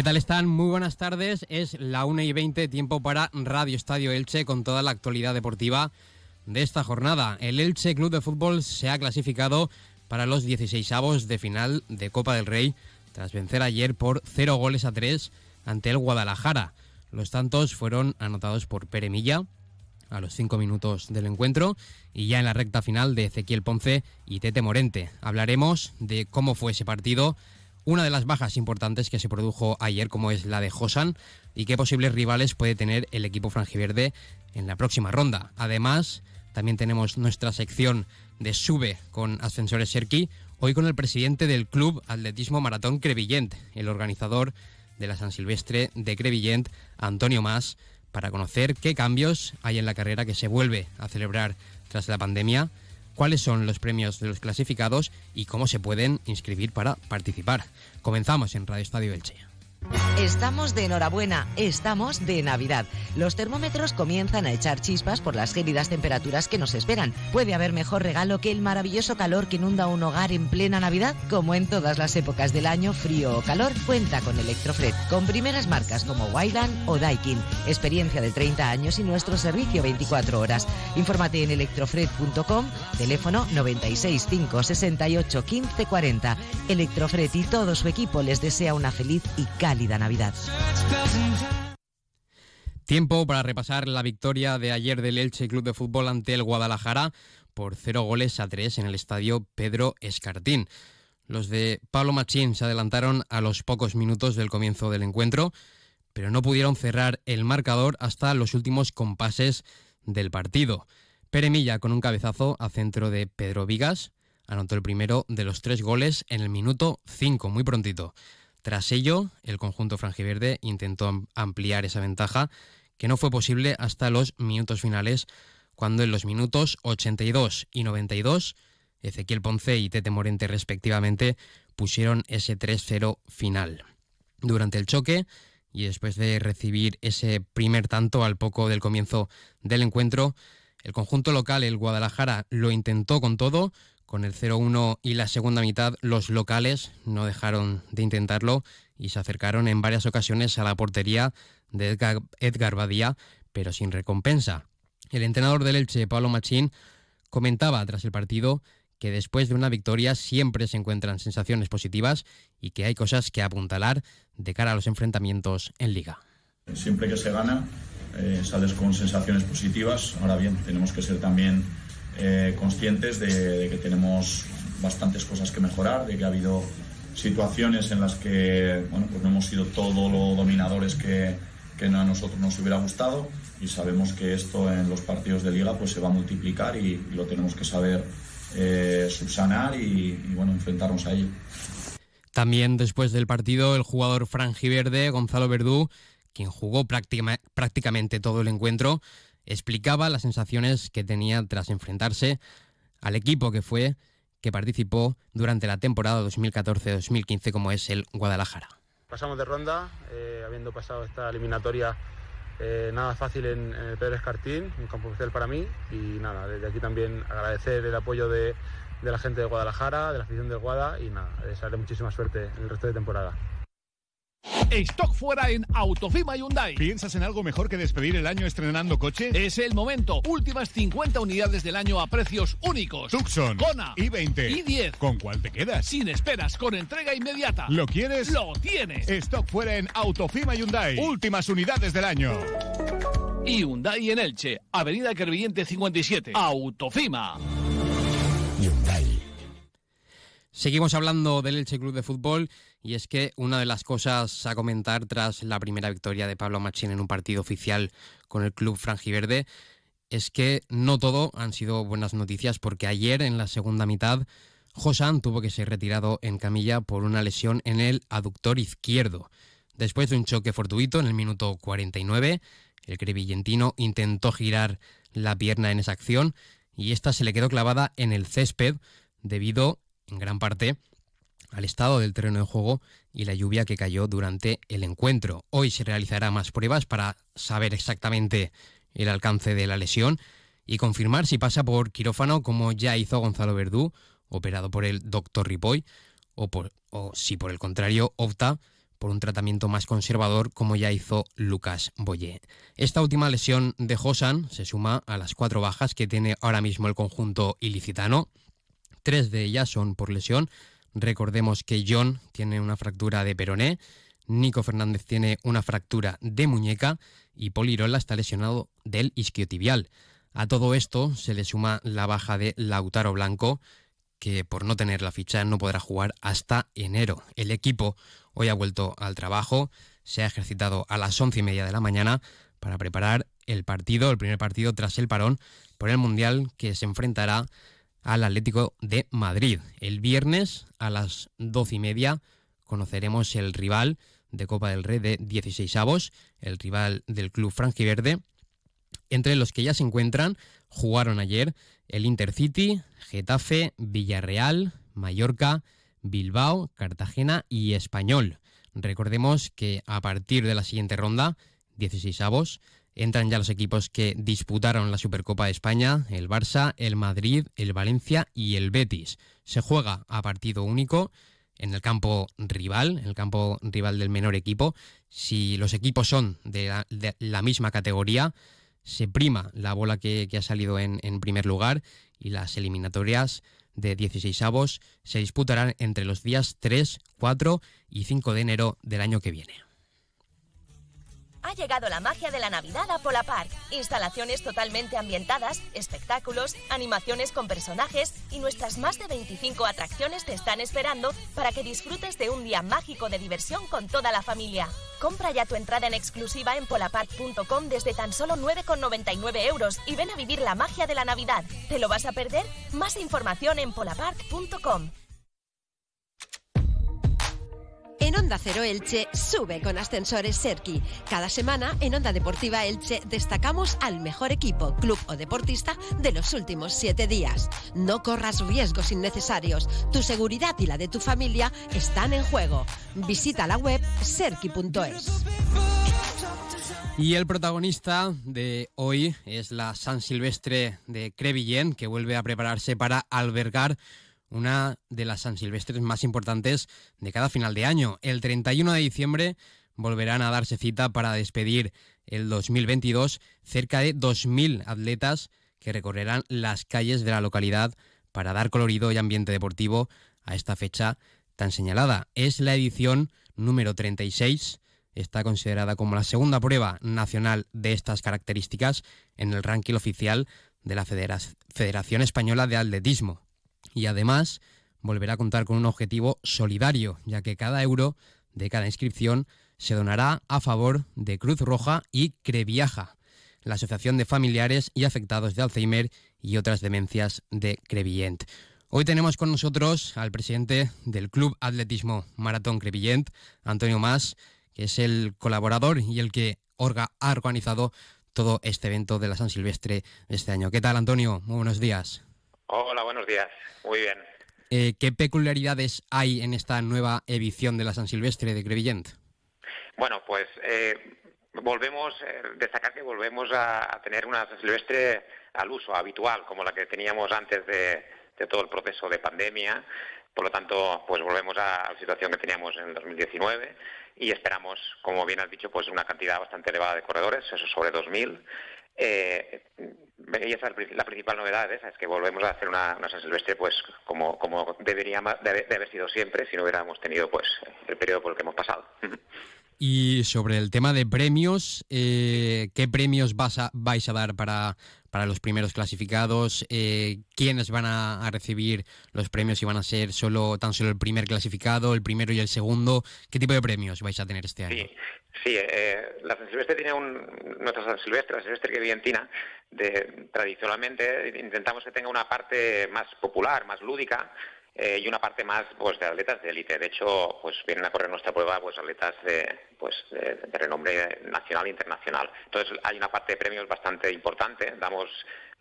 ¿Qué tal están? Muy buenas tardes. Es la 1 y 20, tiempo para Radio Estadio Elche con toda la actualidad deportiva de esta jornada. El Elche Club de Fútbol se ha clasificado para los 16 avos de final de Copa del Rey tras vencer ayer por 0 goles a 3 ante el Guadalajara. Los tantos fueron anotados por Pere Milla a los 5 minutos del encuentro y ya en la recta final de Ezequiel Ponce y Tete Morente. Hablaremos de cómo fue ese partido, una de las bajas importantes que se produjo ayer como es la de Josan y qué posibles rivales puede tener el equipo franjiverde en la próxima ronda. Además, también tenemos nuestra sección de Sube con Ascensores Serki, hoy con el presidente del Club Atletismo Maratón Crevillent, el organizador de la San Silvestre de Crevillent, Antonio Mas, para conocer qué cambios hay en la carrera que se vuelve a celebrar tras la pandemia, cuáles son los premios de los clasificados y cómo se pueden inscribir para participar. Comenzamos en Radio Estadio Elche. Estamos de enhorabuena, estamos de Navidad. Los termómetros comienzan a echar chispas por las gélidas temperaturas que nos esperan. ¿Puede haber mejor regalo que el maravilloso calor que inunda un hogar en plena Navidad? Como en todas las épocas del año, frío o calor, cuenta con Electrofred, con primeras marcas como Wyland o Daikin. Experiencia de 30 años y nuestro servicio 24 horas. Infórmate en electrofred.com, teléfono 96 568 15 40. Electrofred y todo su equipo les desea una feliz y cálida Navidad. Tiempo para repasar la victoria de ayer del Elche Club de Fútbol ante el Guadalajara por cero goles a tres en el estadio Pedro Escartín. Los de Pablo Machín se adelantaron a los pocos minutos del comienzo del encuentro, pero no pudieron cerrar el marcador hasta los últimos compases del partido. Pere Milla con un cabezazo a centro de Pedro Vigas anotó el primero de los tres goles en el minuto 5, muy prontito. Tras ello, el conjunto franjiverde intentó ampliar esa ventaja, que no fue posible hasta los minutos finales, cuando en los minutos 82 y 92, Ezequiel Ponce y Tete Morente respectivamente pusieron ese 3-0 final. Durante el choque, y después de recibir ese primer tanto al poco del comienzo del encuentro, el conjunto local, el Guadalajara, lo intentó con todo, con el 0-1 y la segunda mitad, los locales no dejaron de intentarlo y se acercaron en varias ocasiones a la portería de Edgar, Badía, pero sin recompensa. El entrenador del Elche, Pablo Machín, comentaba tras el partido que después de una victoria siempre se encuentran sensaciones positivas y que hay cosas que apuntalar de cara a los enfrentamientos en liga. Siempre que se gana, eh, sales con sensaciones positivas. Ahora bien, tenemos que ser también eh, conscientes de, que tenemos bastantes cosas que mejorar, de que ha habido situaciones en las que bueno, pues no hemos sido todo lo dominadores que, que a nosotros nos hubiera gustado y sabemos que esto en los partidos de liga pues se va a multiplicar y, lo tenemos que saber eh, subsanar y, bueno, enfrentarnos a ello. También después del partido el jugador franjiverde Gonzalo Verdú, quien jugó prácticamente todo el encuentro, explicaba las sensaciones que tenía tras enfrentarse al equipo que fue que participó durante la temporada 2014-2015 como es el Guadalajara. Pasamos de ronda, eh, habiendo pasado esta eliminatoria eh, nada fácil en, el Pedro Escartín, un campo especial para mí y nada, desde aquí también agradecer el apoyo de, de la gente de Guadalajara, de la afición del Guada y nada, desearle muchísima suerte en el resto de temporada. Stock fuera en Autofima Hyundai. ¿Piensas en algo mejor que despedir el año estrenando coche? Es el momento. Últimas 50 unidades del año a precios únicos. Tucson, Kona, i20, i10. ¿Con cuál te quedas? Sin esperas, con entrega inmediata. ¿Lo quieres? Lo tienes. Stock fuera en Autofima Hyundai. Últimas unidades del año. Hyundai en Elche, Avenida Kervillente 57. Autofima. Seguimos hablando del Elche Club de Fútbol y es que una de las cosas a comentar tras la primera victoria de Pablo Machín en un partido oficial con el club franjiverde es que no todo han sido buenas noticias porque ayer en la segunda mitad Josan tuvo que ser retirado en camilla por una lesión en el aductor izquierdo. Después de un choque fortuito en el minuto 49, el crevillentino intentó girar la pierna en esa acción y esta se le quedó clavada en el césped debido en gran parte al estado del terreno de juego y la lluvia que cayó durante el encuentro. Hoy se realizará más pruebas para saber exactamente el alcance de la lesión y confirmar si pasa por quirófano como ya hizo Gonzalo Verdú, operado por el doctor Ripoll, o, por, o si por el contrario opta por un tratamiento más conservador como ya hizo Lucas Boyé. Esta última lesión de Josan se suma a las cuatro bajas que tiene ahora mismo el conjunto ilicitano. Tres de ellas son por lesión. Recordemos que John tiene una fractura de peroné, Nico Fernández tiene una fractura de muñeca y Polirola está lesionado del isquiotibial. A todo esto se le suma la baja de Lautaro Blanco, que por no tener la ficha no podrá jugar hasta enero. El equipo hoy ha vuelto al trabajo, se ha ejercitado a las once y media de la mañana para preparar el partido, el primer partido tras el parón por el Mundial que se enfrentará al Atlético de Madrid. El viernes a las doce y media conoceremos el rival de Copa del Rey de 16 avos, el rival del club franjiverde. Entre los que ya se encuentran, jugaron ayer el Intercity, Getafe, Villarreal, Mallorca, Bilbao, Cartagena y Español. Recordemos que a partir de la siguiente ronda, 16 avos, entran ya los equipos que disputaron la Supercopa de España, el Barça, el Madrid, el Valencia y el Betis. Se juega a partido único en el campo rival, el campo rival del menor equipo. Si los equipos son de la, misma categoría, se prima la bola que, ha salido en, en, primer lugar y las eliminatorias de 16 avos se disputarán entre los días 3, 4 y 5 de enero del año que viene. Ha llegado la magia de la Navidad a Polapark. Instalaciones totalmente ambientadas, espectáculos, animaciones con personajes y nuestras más de 25 atracciones te están esperando para que disfrutes de un día mágico de diversión con toda la familia. Compra ya tu entrada en exclusiva en polapark.com desde tan solo 9,99 euros y ven a vivir la magia de la Navidad. ¿Te lo vas a perder? Más información en polapark.com. En Onda Cero Elche sube con ascensores Serki. Cada semana en Onda Deportiva Elche destacamos al mejor equipo, club o deportista de los últimos siete días. No corras riesgos innecesarios. Tu seguridad y la de tu familia están en juego. Visita la web serki.es. Y el protagonista de hoy es la San Silvestre de Crevillent, que vuelve a prepararse para albergar una de las San Silvestres más importantes de cada final de año. El 31 de diciembre volverán a darse cita para despedir el 2022 cerca de 2.000 atletas que recorrerán las calles de la localidad para dar colorido y ambiente deportivo a esta fecha tan señalada. Es la edición número 36. Está considerada como la segunda prueba nacional de estas características en el ranking oficial de la Federación Española de Atletismo y además volverá a contar con un objetivo solidario, ya que cada euro de cada inscripción se donará a favor de Cruz Roja y Creviaja, la Asociación de Familiares y Afectados de Alzheimer y otras demencias de Crevillent. Hoy tenemos con nosotros al presidente del Club Atletismo Maratón Crevillent, Antonio Más, que es el colaborador y el que ha organizado todo este evento de la San Silvestre este año. ¿Qué tal, Antonio? Muy buenos días. Hola, buenos días. Muy bien. Eh, ¿Qué peculiaridades hay en esta nueva edición de la San Silvestre de Crevillent? Bueno, pues eh, volvemos, eh, destacar que volvemos a, tener una San Silvestre al uso habitual, como la que teníamos antes de, todo el proceso de pandemia. Por lo tanto, pues volvemos a la situación que teníamos en el 2019 y esperamos, como bien has dicho, pues una cantidad bastante elevada de corredores, eso sobre 2.000. Eh, y esa es la principal novedad, es que volvemos a hacer una, San Silvestre pues como, como debería de, haber sido siempre si no hubiéramos tenido pues el periodo por el que hemos pasado. Y sobre el tema de premios, eh, ¿qué premios vas a, vais a dar para, para los primeros clasificados? Eh, ¿Quiénes van a, recibir los premios? ¿Y van a ser solo tan solo el primer clasificado, el primero y el segundo? ¿Qué tipo de premios vais a tener este año? Sí, sí eh, la San Silvestre tiene un... Nuestra San Silvestre, la Silvestre que Vientina, de, tradicionalmente intentamos que tenga una parte más popular, más lúdica, eh, y una parte más pues de atletas de élite. De hecho, pues vienen a correr nuestra prueba pues atletas de, pues, de, renombre nacional e internacional. Entonces hay una parte de premios bastante importante. Damos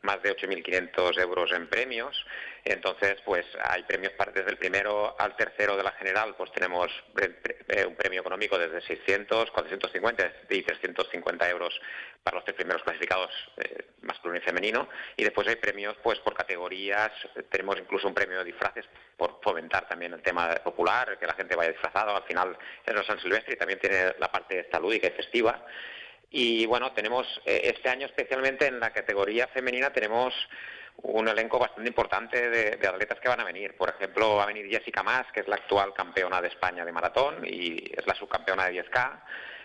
más de 8.500 euros en premios. Entonces, pues hay premios desde el primero al tercero de la general, pues tenemos eh, un premio económico desde 600, 450 y 350 euros para los tres primeros clasificados eh, masculino y femenino. Y después hay premios pues por categorías, tenemos incluso un premio de disfraces por fomentar también el tema popular, que la gente vaya disfrazado. Al final es San Silvestre y también tiene la parte esta y festiva. Y bueno, tenemos eh, este año especialmente en la categoría femenina tenemos un elenco bastante importante de, atletas que van a venir. Por ejemplo, va a venir Jessica Mas, que es la actual campeona de España de maratón y es la subcampeona de 10K.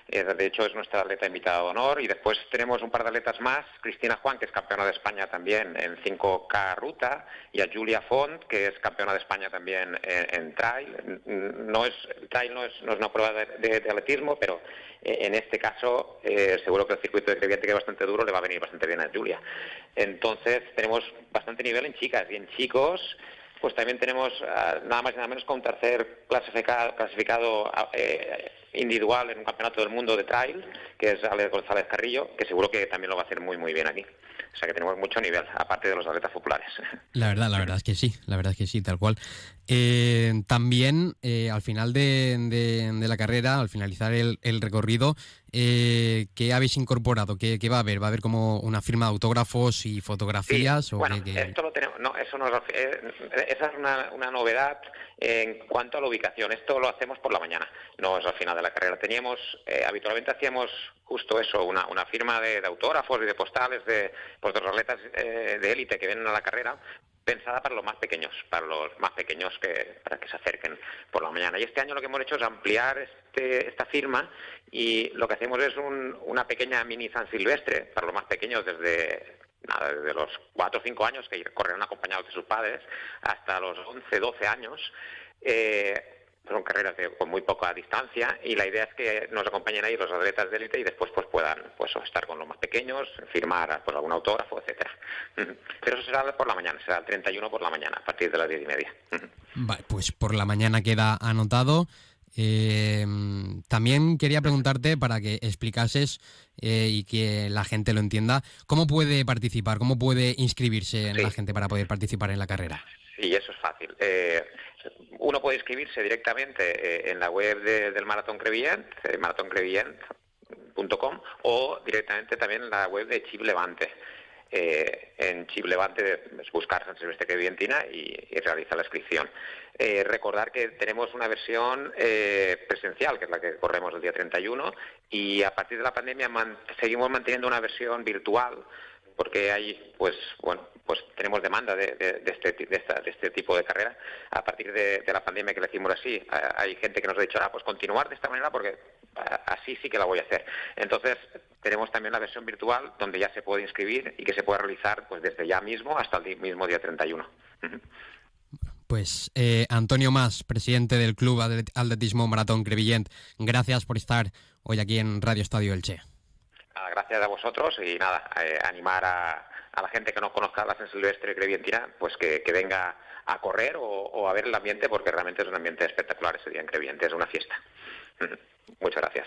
Eh, de hecho, es nuestra atleta invitada de honor. Y después tenemos un par de atletas más, Cristina Juan, que es campeona de España también en 5K ruta, y a Julia Font, que es campeona de España también en, trail. No es, trail no es, una prueba de, atletismo, pero eh, en este caso eh, seguro que el circuito de Creviente, que es bastante duro, le va a venir bastante bien a Julia. Entonces, tenemos bastante nivel en chicas y en chicos pues también tenemos ah, nada más y nada menos que un tercer clasificado, clasificado eh, individual en un campeonato del mundo de trail, que es Alex González Carrillo, que seguro que también lo va a hacer muy muy bien aquí. O sea que tenemos mucho nivel, aparte de los atletas populares. La verdad, la verdad es que sí, la verdad es que sí, tal cual. Eh, también eh, al final de, la carrera, al finalizar el, recorrido, eh, ¿qué habéis incorporado? ¿Qué, va a haber? ¿Va a haber como una firma de autógrafos y fotografías? bueno, esto lo tenemos, no, eso no eh, esa es una, una, novedad en cuanto a la ubicación. Esto lo hacemos por la mañana, no es al final de la carrera. Teníamos, habitualmente hacíamos justo eso, una, una firma de, autógrafos y de postales de, pues, de los atletas de élite que vienen a la carrera, pensada para los más pequeños, para los más pequeños que para que se acerquen por la mañana. Y este año lo que hemos hecho es ampliar este, esta firma y lo que hacemos es una pequeña mini San Silvestre para los más pequeños desde nada, desde los 4 o 5 años que correrán acompañados de sus padres hasta los 11, 12 años. Eh, son carreras con muy poca distancia y la idea es que nos acompañen ahí los atletas de élite y después pues puedan pues estar con los más pequeños, firmar pues, algún autógrafo, etcétera. Pero eso será por la mañana, será el 31 por la mañana, a partir de las diez y media. Vale, pues por la mañana queda anotado. Eh, también quería preguntarte para que explicases eh, y que la gente lo entienda, ¿cómo puede participar? ¿Cómo puede inscribirse la gente para poder participar en la carrera? Sí, eso es fácil. Eh, uno puede inscribirse directamente eh, en la web del Maratón Crevillent, eh, maratoncrevillent.com, o directamente también en la web de Chip Levante. Eh, en Chip Levante buscar San Silvestre Crevillentina y, realizar la inscripción. recordar que tenemos una versión presencial, que es la que corremos el día 31, y a partir de la pandemia seguimos manteniendo una versión virtual porque hay, pues, bueno, pues tenemos demanda de, este, de, este tipo de carrera. A partir de, la pandemia que le hicimos así, hay gente que nos ha dicho, ah, pues continuar de esta manera porque así sí que la voy a hacer. Entonces, tenemos también la versión virtual donde ya se puede inscribir y que se puede realizar pues desde ya mismo hasta el mismo día 31. Pues eh, Antonio Más, presidente del Club Atletismo Maratón Crevillent, gracias por estar hoy aquí en Radio Estadio Elche gracias a vosotros y nada, eh, animar a, la gente que no conozca la San Silvestre Crevientina, pues que, venga a correr o, a ver el ambiente, porque realmente es un ambiente espectacular ese día en Creviente, es una fiesta. Muchas gracias.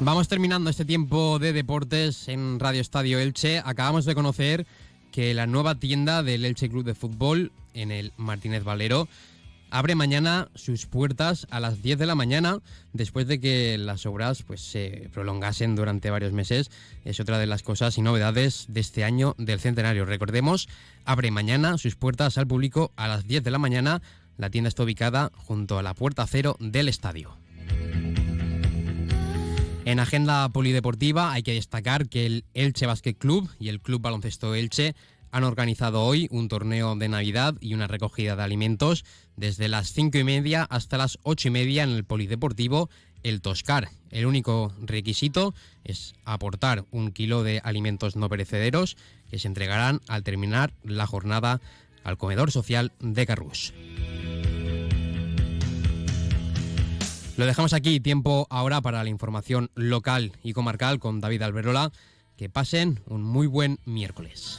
Vamos terminando este tiempo de deportes en Radio Estadio Elche. Acabamos de conocer que la nueva tienda del Elche Club de Fútbol en el Martínez Valero abre mañana sus puertas a las 10 de la mañana después de que las obras pues se prolongasen durante varios meses. Es otra de las cosas y novedades de este año del centenario. Recordemos, abre mañana sus puertas al público a las 10 de la mañana. La tienda está ubicada junto a la puerta cero del estadio. En agenda polideportiva hay que destacar que el Elche Basket Club y el Club Baloncesto Elche han organizado hoy un torneo de Navidad y una recogida de alimentos desde las cinco y media hasta las ocho y media en el polideportivo El Toscar. El único requisito es aportar un kilo de alimentos no perecederos que se entregarán al terminar la jornada al comedor social de Carrús. Lo dejamos aquí, tiempo ahora para la información local y comarcal con David Alberola. Que pasen un muy buen miércoles.